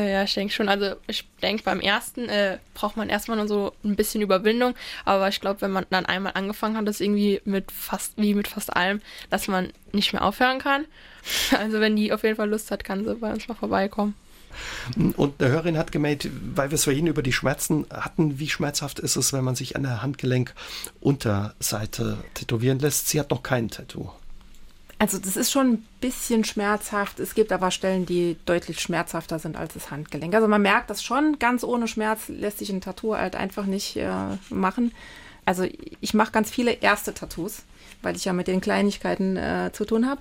Äh, ja, ich denke schon. Also ich denke, beim ersten äh, braucht man erstmal nur so ein bisschen Überwindung. Aber ich glaube, wenn man dann einmal angefangen hat, das irgendwie mit fast, wie mit fast allem, dass man nicht mehr aufhören kann. <laughs> Also wenn die auf jeden Fall Lust hat, kann sie bei uns mal vorbeikommen. Und eine Hörerin hat gemeldet, weil wir es vorhin über die Schmerzen hatten, wie schmerzhaft ist es, wenn man sich an der Handgelenk-Unterseite tätowieren lässt. Sie hat noch kein Tattoo. Also das ist schon ein bisschen schmerzhaft. Es gibt aber Stellen, die deutlich schmerzhafter sind als das Handgelenk. Also man merkt das schon, ganz ohne Schmerz lässt sich ein Tattoo halt einfach nicht äh, machen. Also ich mache ganz viele erste Tattoos, weil ich ja mit den Kleinigkeiten äh, zu tun habe.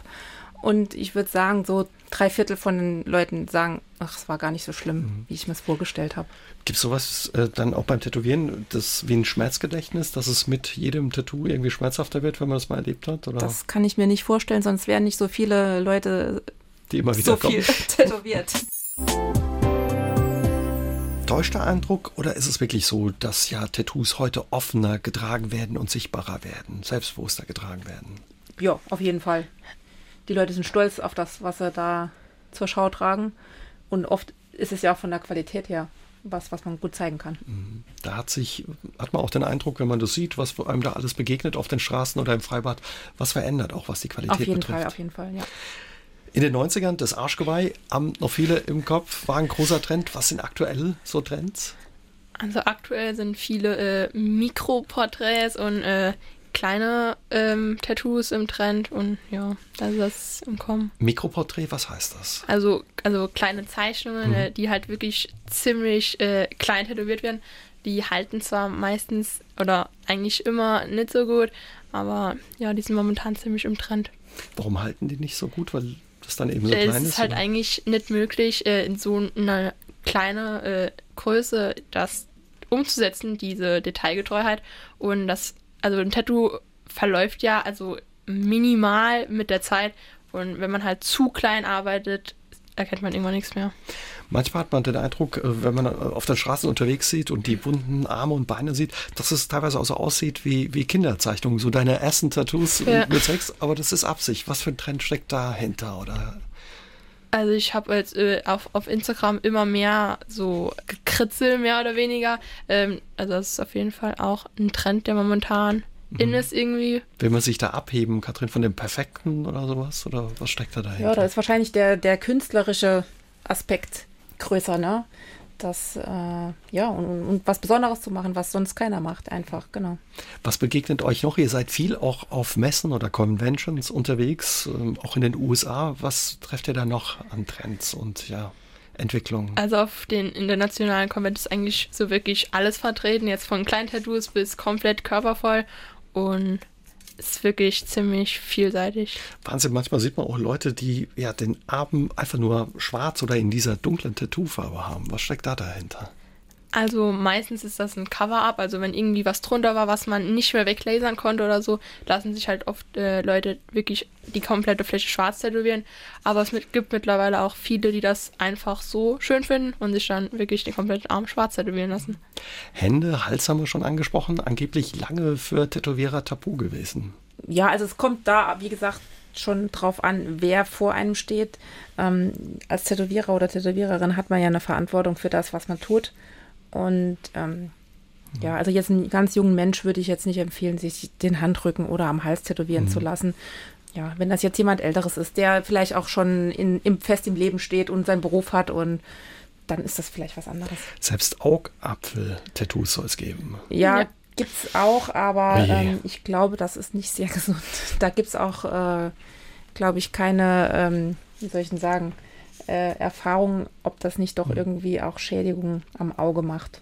Und ich würde sagen, so drei Viertel von den Leuten sagen, ach, es war gar nicht so schlimm, mhm. wie ich mir es vorgestellt habe. Gibt es sowas äh, dann auch beim Tätowieren, das wie ein Schmerzgedächtnis, dass es mit jedem Tattoo irgendwie schmerzhafter wird, wenn man das mal erlebt hat? Oder? Das kann ich mir nicht vorstellen, sonst wären nicht so viele Leute die immer wieder so kommen. viel <laughs> tätowiert. Täuschter Eindruck oder ist es wirklich so, dass ja Tattoos heute offener getragen werden und sichtbarer werden, selbstbewusster getragen werden? Ja, auf jeden Fall die Leute sind stolz auf das, was sie da zur Schau tragen. Und oft ist es ja auch von der Qualität her was, was man gut zeigen kann. Mhm. Da hat sich, hat man auch den Eindruck, wenn man das sieht, was einem da alles begegnet auf den Straßen oder im Freibad, was verändert, auch was die Qualität betrifft. Auf jeden betrifft. Fall, auf jeden Fall, ja. In den 90ern, das Arschgeweih, haben noch viele im Kopf, war ein großer Trend. Was sind aktuell so Trends? Also aktuell sind viele äh, Mikroporträts und äh, kleine ähm, Tattoos im Trend und ja, da ist das im Kommen. Mikroporträt, was heißt das? Also, also kleine Zeichnungen, mhm. äh, die halt wirklich ziemlich äh, klein tätowiert werden. Die halten zwar meistens oder eigentlich immer nicht so gut, aber ja, die sind momentan ziemlich im Trend. Warum halten die nicht so gut? Weil das dann eben so äh, klein ist? Es ist halt oder? eigentlich nicht möglich, äh, in so einer kleinen äh, Größe das umzusetzen, diese Detailgetreuheit. Und das also ein Tattoo verläuft ja also minimal mit der Zeit und wenn man halt zu klein arbeitet, erkennt man irgendwann nichts mehr. Manchmal hat man den Eindruck, äh, wenn man äh, auf den Straßen unterwegs sieht und die bunten Arme und Beine sieht, dass es teilweise auch so aussieht wie, wie Kinderzeichnungen, so deine ersten Tattoos ja. mit Sex, aber das ist Absicht. Was für ein Trend steckt dahinter? Oder? Also ich habe jetzt äh, auf, auf Instagram immer mehr so gekritzel, mehr oder weniger. Ähm, also das ist auf jeden Fall auch ein Trend, der momentan mhm. in ist irgendwie. Will man sich da abheben, Katrin, von dem Perfekten oder sowas? Oder was steckt da dahinter? Ja, da ist wahrscheinlich der, der künstlerische Aspekt größer, ne? Das, äh, ja, und, und, was Besonderes zu machen, was sonst keiner macht, einfach, genau. Was begegnet euch noch? Ihr seid viel auch auf Messen oder Conventions unterwegs, äh, auch in den USA. Was trefft ihr da noch an Trends und ja, Entwicklungen? Also auf den internationalen Conventions ist eigentlich so wirklich alles vertreten, jetzt von kleinen Tattoos bis komplett körpervoll und ist wirklich ziemlich vielseitig. Wahnsinn, manchmal sieht man auch Leute, die ja den Arm einfach nur schwarz oder in dieser dunklen Tattoofarbe haben. Was steckt da dahinter? Also meistens ist das ein Cover-up, also wenn irgendwie was drunter war, was man nicht mehr weglasern konnte oder so, lassen sich halt oft äh, Leute wirklich die komplette Fläche schwarz tätowieren. Aber es mit, gibt mittlerweile auch viele, die das einfach so schön finden und sich dann wirklich den kompletten Arm schwarz tätowieren lassen. Hände, Hals haben wir schon angesprochen, angeblich lange für Tätowierer tabu gewesen. Ja, also es kommt da, wie gesagt, schon drauf an, wer vor einem steht. Ähm, als Tätowierer oder Tätowiererin hat man ja eine Verantwortung für das, was man tut. Und ähm, ja, also jetzt einen ganz jungen Mensch würde ich jetzt nicht empfehlen, sich den Handrücken oder am Hals tätowieren mhm. zu lassen. Ja, wenn das jetzt jemand Älteres ist, der vielleicht auch schon in, im, fest im Leben steht und seinen Beruf hat und dann ist das vielleicht was anderes. Selbst Augapfel-Tattoos soll es geben. Ja, ja. gibt es auch, aber oh ähm, ich glaube, das ist nicht sehr <laughs> gesund. Da gibt es auch, äh, glaube ich, keine, ähm, wie soll ich denn sagen, äh, Erfahrung, ob das nicht doch mhm. irgendwie auch Schädigungen am Auge macht.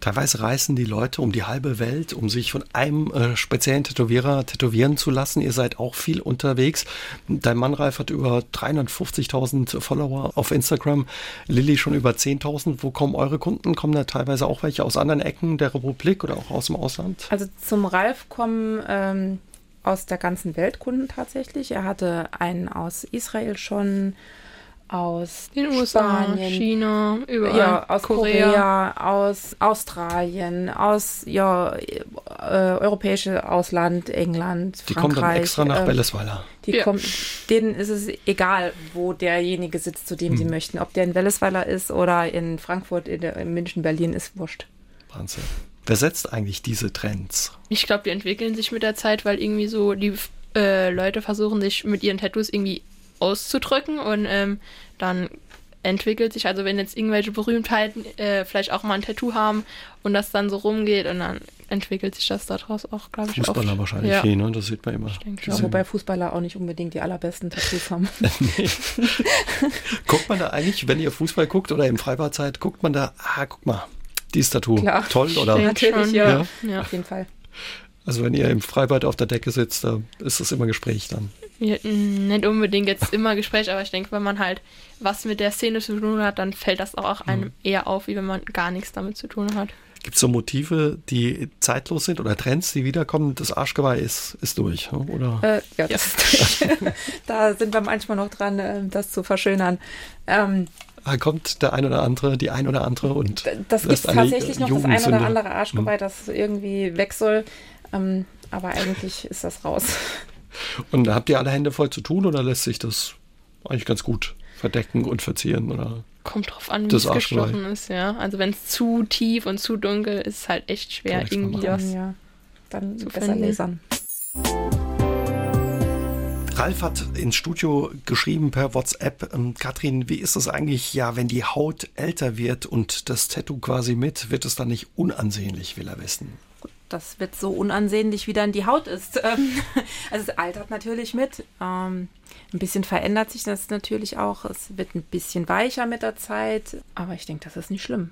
Teilweise reisen die Leute um die halbe Welt, um sich von einem äh, speziellen Tätowierer tätowieren zu lassen. Ihr seid auch viel unterwegs. Dein Mann Ralf hat über 350.000 Follower auf Instagram, Lilly schon über 10.000. Wo kommen eure Kunden? Kommen da teilweise auch welche aus anderen Ecken der Republik oder auch aus dem Ausland? Also zum Ralf kommen ähm, aus der ganzen Welt Kunden tatsächlich. Er hatte einen aus Israel schon aus Den USA, Spanien, China, überall. ja, aus Korea. Korea. aus Australien, aus ja, äh, europäische Ausland, England, Die kommen Frankreich. dann extra nach ähm, Wellesweiler. Die Ja. kommen, denen ist es egal, wo derjenige sitzt, zu dem Hm. sie möchten. Ob der in Wellesweiler ist oder in Frankfurt, in, der, in München, Berlin, ist wurscht. Wahnsinn. Wer setzt eigentlich diese Trends? Ich glaube, die entwickeln sich mit der Zeit, weil irgendwie so die äh, Leute versuchen, sich mit ihren Tattoos irgendwie auszudrücken und ähm, dann entwickelt sich, also wenn jetzt irgendwelche Berühmtheiten äh, vielleicht auch mal ein Tattoo haben und das dann so rumgeht und dann entwickelt sich das daraus auch, glaube ich, Fußballer oft. wahrscheinlich Ja. viel, ne? Das sieht man immer. denke Ja, schon. wobei Fußballer auch nicht unbedingt die allerbesten Tattoos haben. <laughs> <laughs> Guckt man da eigentlich, wenn ihr Fußball guckt oder im Freibad seid, guckt man da, ah, guck mal, dieses Tattoo. Klar. Toll, oder? Natürlich, schon, ja. Ja. Ja. Auf jeden Fall. Also wenn ihr im Freibad auf der Decke sitzt, da ist das immer Gespräch dann. Ja, nicht unbedingt jetzt immer Gespräch, aber ich denke, wenn man halt was mit der Szene zu tun hat, dann fällt das auch einem eher auf, wie wenn man gar nichts damit zu tun hat. Gibt es so Motive, die zeitlos sind oder Trends, die wiederkommen? Das Arschgeweih ist, ist durch, oder? Äh, ja, das ist <laughs> da sind wir manchmal noch dran, äh, das zu verschönern. Ähm, Ah, kommt der ein oder andere, die ein oder andere und das gibt tatsächlich noch das ein oder andere Arschgeweih, das irgendwie weg soll. Ähm, aber eigentlich ist das raus. Und habt ihr alle Hände voll zu tun oder lässt sich das eigentlich ganz gut verdecken und verzieren? Oder? Kommt drauf an, wie Das es gestochen ist, ja. Also wenn es zu tief und zu dunkel ist, ist es halt echt schwer, irgendwie was. Ja, dann Zu besser finden. lasern. Ralf hat ins Studio geschrieben per WhatsApp, ähm, Katrin, wie ist es eigentlich, ja, wenn die Haut älter wird und das Tattoo quasi mit, wird es dann nicht unansehnlich, will er wissen. Das wird so unansehnlich, wie dann die Haut ist. <laughs> Ähm, Also es altert natürlich mit. Ähm, Ein bisschen verändert sich das natürlich auch. Es wird ein bisschen weicher mit der Zeit. Aber ich denke, das ist nicht schlimm.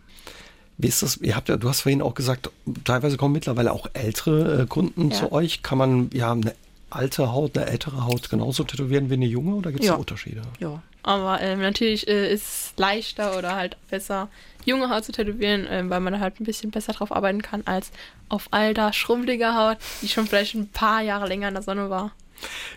Wie ist das? Ihr habt ja, du hast vorhin auch gesagt, teilweise kommen mittlerweile auch ältere äh, Kunden Ja. zu euch. Kann man ja eine alte Haut, eine ältere Haut genauso tätowieren wie eine junge oder gibt es Ja. Unterschiede? Ja. Aber ähm, natürlich äh, ist es leichter oder halt besser, junge Haut zu tätowieren, ähm, weil man da halt ein bisschen besser drauf arbeiten kann, als auf alter, schrumpeliger Haut, die schon vielleicht ein paar Jahre länger in der Sonne war.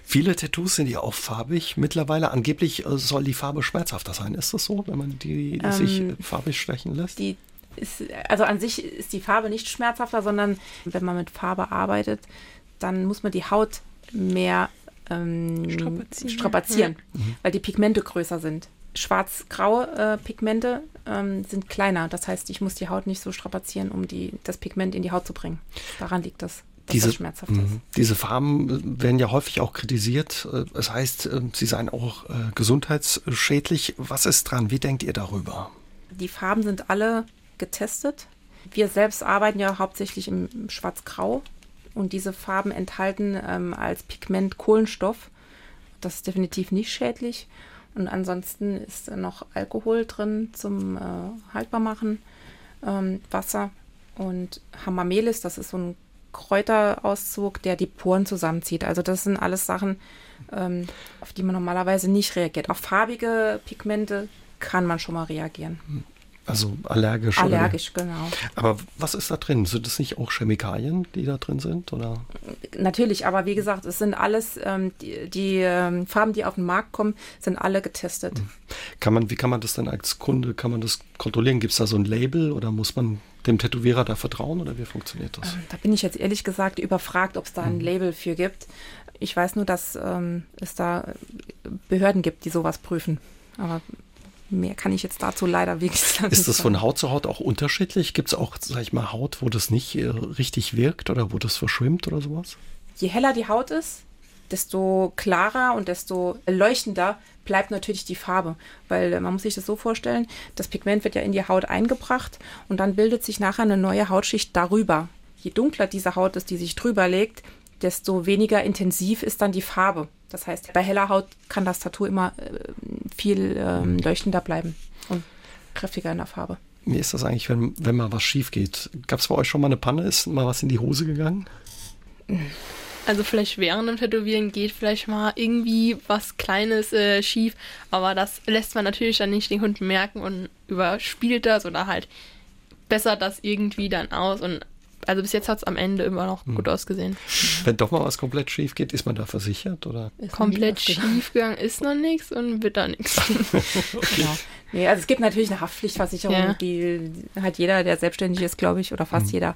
Viele Tattoos sind ja auch farbig mittlerweile. Angeblich äh, soll die Farbe schmerzhafter sein. Ist das so, wenn man die Ähm, sich farbig stechen lässt? Die ist, also an sich ist die Farbe nicht schmerzhafter, sondern wenn man mit Farbe arbeitet, dann muss man die Haut mehr ähm, Strapazieren. strapazieren, weil die Pigmente größer sind. Schwarz-graue äh, Pigmente ähm, sind kleiner. Das heißt, ich muss die Haut nicht so strapazieren, um die, das Pigment in die Haut zu bringen. Daran liegt das, dass Diese, das schmerzhaft ist. Mhm. diese Farben äh, werden ja häufig auch kritisiert. Äh, Das heißt, äh, sie seien auch äh, gesundheitsschädlich. Was ist dran? Wie denkt ihr darüber? Die Farben sind alle getestet. Wir selbst arbeiten ja hauptsächlich im Schwarz-Grau und diese Farben enthalten ähm, als Pigment Kohlenstoff. Das ist definitiv nicht schädlich. Und ansonsten ist noch Alkohol drin zum äh, Haltbarmachen, ähm, Wasser und Hamamelis, das ist so ein Kräuterauszug, der die Poren zusammenzieht. Also das sind alles Sachen, ähm, auf die man normalerweise nicht reagiert. Auf farbige Pigmente kann man schon mal reagieren. Also allergisch. Allergisch, genau. Oder? Aber was ist da drin? Sind es nicht auch Chemikalien, die da drin sind? Oder? Natürlich, aber wie gesagt, es sind alles, ähm, die, die ähm, Farben, die auf den Markt kommen, sind alle getestet. Kann man, wie kann man das denn als Kunde, kann man das kontrollieren? Gibt es da so ein Label oder muss man dem Tätowierer da vertrauen oder wie funktioniert das? Da bin ich jetzt ehrlich gesagt überfragt, ob es da ein Label für gibt. Ich weiß nur, dass ähm, es da Behörden gibt, die sowas prüfen. Aber mehr kann ich jetzt dazu leider wirklich <laughs> sagen. Ist das von Haut zu Haut auch unterschiedlich? Gibt es auch, sag ich mal, Haut, wo das nicht äh, richtig wirkt oder wo das verschwimmt oder sowas? Je heller die Haut ist, desto klarer und desto leuchtender bleibt natürlich die Farbe. Weil äh, man muss sich das so vorstellen, das Pigment wird ja in die Haut eingebracht und dann bildet sich nachher eine neue Hautschicht darüber. Je dunkler diese Haut ist, die sich drüber legt, desto weniger intensiv ist dann die Farbe. Das heißt, bei heller Haut kann das Tattoo immer äh, viel ähm, leuchtender bleiben und kräftiger in der Farbe. Wie ist das eigentlich, wenn, wenn mal was schief geht? Gab es bei euch schon mal eine Panne? Ist mal was in die Hose gegangen? Also vielleicht während dem Tätowieren geht vielleicht mal irgendwie was Kleines äh, schief, aber das lässt man natürlich dann nicht den Kunden merken und überspielt das oder halt bessert das irgendwie dann aus und also bis jetzt hat es am Ende immer noch Hm. gut ausgesehen. Wenn doch mal was komplett schief geht, ist man da versichert oder? Ist Komplett schief gegangen ist noch nichts und wird da nichts. <laughs> Genau. Nee, also es gibt natürlich eine Haftpflichtversicherung, Ja. die hat jeder, der selbstständig ist, glaube ich, oder fast Mhm. jeder.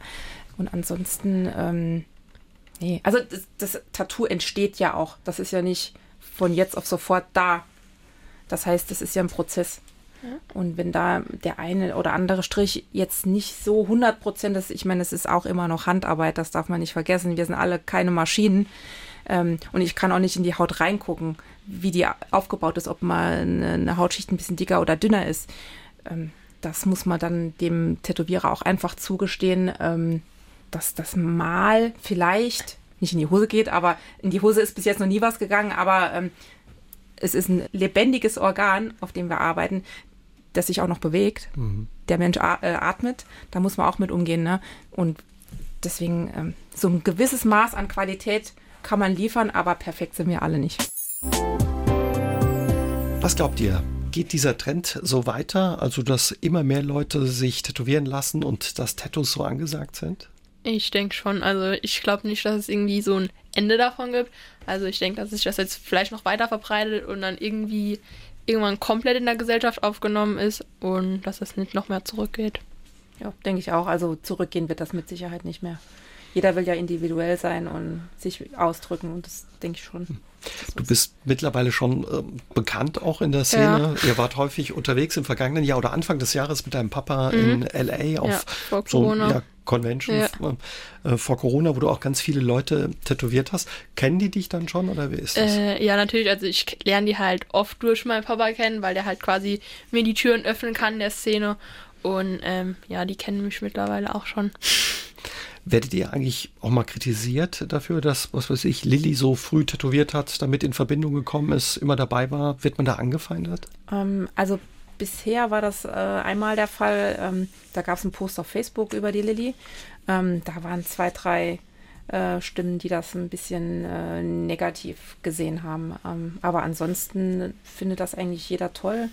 Und ansonsten, ähm, nee, also das, das Tattoo entsteht ja auch. Das ist ja nicht von jetzt auf sofort da. Das heißt, das ist ja ein Prozess. Und wenn da der eine oder andere Strich jetzt nicht so 100 Prozent ist, ich meine, es ist auch immer noch Handarbeit, das darf man nicht vergessen. Wir sind alle keine Maschinen. Ähm, und ich kann auch nicht in die Haut reingucken, wie die aufgebaut ist, ob mal eine, eine Hautschicht ein bisschen dicker oder dünner ist. Ähm, das muss man dann dem Tätowierer auch einfach zugestehen, ähm, dass das mal vielleicht nicht in die Hose geht, aber in die Hose ist bis jetzt noch nie was gegangen, aber ähm, es ist ein lebendiges Organ, auf dem wir arbeiten, das sich auch noch bewegt. Der Mensch äh, atmet, da muss man auch mit umgehen. Ne? Und deswegen ähm, so ein gewisses Maß an Qualität kann man liefern, aber perfekt sind wir alle nicht. Was glaubt ihr? Geht dieser Trend so weiter, also dass immer mehr Leute sich tätowieren lassen und dass Tattoos so angesagt sind? Ich denke schon. Also ich glaube nicht, dass es irgendwie so ein Ende davon gibt. Also ich denke, dass sich das jetzt vielleicht noch weiter verbreitet und dann irgendwie irgendwann komplett in der Gesellschaft aufgenommen ist und dass es nicht noch mehr zurückgeht. Ja, denke ich auch. Also zurückgehen wird das mit Sicherheit nicht mehr. Jeder will ja individuell sein und sich ausdrücken und das denke ich schon. Du bist mittlerweile schon ähm, bekannt auch in der Szene. Ihr wart häufig unterwegs im vergangenen Jahr oder Anfang des Jahres mit deinem Papa in LA auf Ja, vor so Corona. ja, Convention Ja. äh, vor Corona, wo du auch ganz viele Leute tätowiert hast. Kennen die dich dann schon oder wie ist das? Äh, ja, natürlich. Also ich lerne die halt oft durch meinen Papa kennen, weil der halt quasi mir die Türen öffnen kann in der Szene. Und ähm, ja, die kennen mich mittlerweile auch schon. Werdet ihr eigentlich auch mal kritisiert dafür, dass, was weiß ich, Lilly so früh tätowiert hat, damit in Verbindung gekommen ist, immer dabei war? Wird man da angefeindet? Ähm, also bisher war das äh, einmal der Fall. Ähm, da gab es einen Post auf Facebook über die Lilly. Ähm, da waren zwei, drei äh, Stimmen, die das ein bisschen äh, negativ gesehen haben. Ähm, aber ansonsten findet das eigentlich jeder toll.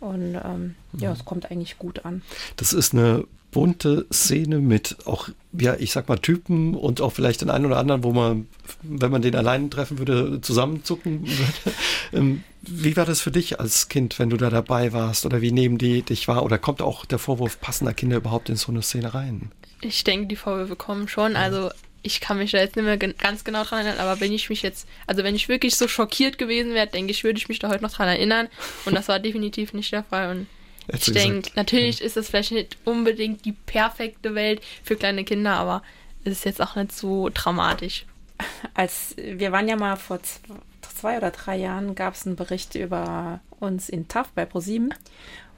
Und ähm, ja, es kommt eigentlich gut an. Das ist eine bunte Szene mit auch, ja, ich sag mal Typen und auch vielleicht den einen oder anderen, wo man, wenn man den allein treffen würde, zusammenzucken würde. <laughs> Ähm, Wie war das für dich als Kind, wenn du da dabei warst? Oder wie nehmen die dich wahr? Oder kommt auch der Vorwurf passender Kinder überhaupt in so eine Szene rein? Ich denke, die Vorwürfe kommen schon. Also ich kann mich da jetzt nicht mehr gen ganz genau dran erinnern, aber wenn ich mich jetzt, also wenn ich wirklich so schockiert gewesen wäre, denke ich, würde ich mich da heute noch dran erinnern. Und das war <laughs> definitiv nicht der Fall. Und Hättest ich denke, natürlich ist das vielleicht nicht unbedingt die perfekte Welt für kleine Kinder, aber es ist jetzt auch nicht so dramatisch. Als wir waren ja mal vor z- zwei oder drei Jahren, gab es einen Bericht über uns in TAF bei ProSieben.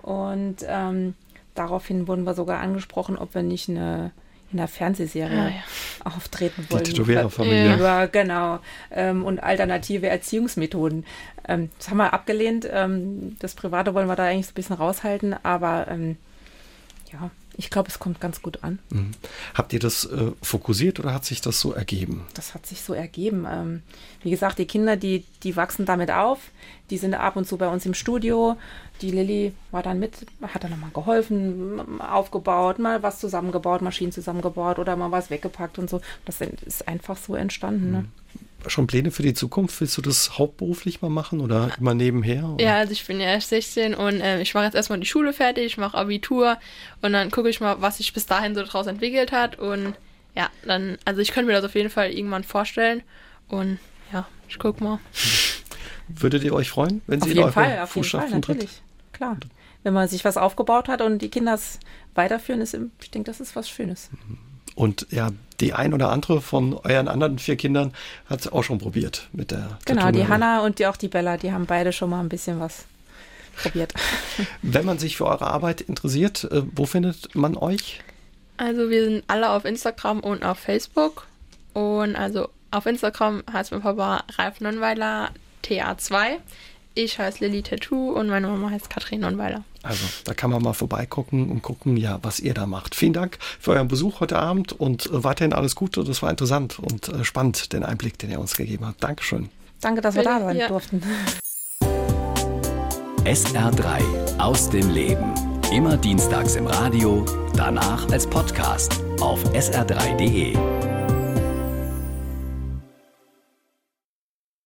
Und ähm, daraufhin wurden wir sogar angesprochen, ob wir nicht eine, in einer Fernsehserie Ah, ja. auftreten Die wollen. Tätowiererfamilie. Ja. Über, genau. Ähm, und alternative Erziehungsmethoden. Ähm, das haben wir abgelehnt. Ähm, das Private wollen wir da eigentlich so ein bisschen raushalten. Aber ähm, ja, ich glaube, es kommt ganz gut an. Mhm. Habt ihr das äh, fokussiert oder hat sich das so ergeben? Das hat sich so ergeben. Ähm, wie gesagt, die Kinder, die, die wachsen damit auf. Die sind ab und zu bei uns im Studio. Die Lilly war dann mit, hat dann nochmal geholfen, aufgebaut, mal was zusammengebaut, Maschinen zusammengebaut oder mal was weggepackt und so. Das ist einfach so entstanden. Ne? Schon Pläne für die Zukunft? Willst du das hauptberuflich mal machen oder immer nebenher? Oder? Ja, also ich bin ja erst 16 und äh, ich mache jetzt erstmal die Schule fertig, ich mache Abitur und dann gucke ich mal, was sich bis dahin so daraus entwickelt hat. Und ja, dann, also ich könnte mir das auf jeden Fall irgendwann vorstellen. Und ja, ich guck mal. <laughs> Würdet ihr euch freuen, wenn Auf sie in jeden eure Fall, auf jeden Fall, Fußstapfen tritt? natürlich. Klar. Wenn man sich was aufgebaut hat und die Kinder es weiterführen, ist, ich denke, das ist was Schönes. Und ja, die ein oder andere von euren anderen vier Kindern hat auch schon probiert mit der Genau, die. Hanna und die, auch die Bella, die haben beide schon mal ein bisschen was probiert. <laughs> Wenn man sich für eure Arbeit interessiert, äh, wo findet man euch? Also wir sind alle auf Instagram und auf Facebook. Und also auf Instagram heißt mein Papa Ralf Nonnweiler TA2. Ich heiße Lilly Tattoo und meine Mama heißt Katrin Nonnweiler. Also, da kann man mal vorbeigucken und gucken, ja, was ihr da macht. Vielen Dank für euren Besuch heute Abend und äh, weiterhin alles Gute. Das war interessant und äh, spannend, den Einblick, den ihr uns gegeben habt. Dankeschön. Danke, dass wir da sein Ja. durften. SR3 aus dem Leben. Immer dienstags im Radio, danach als Podcast. auf sr3.de.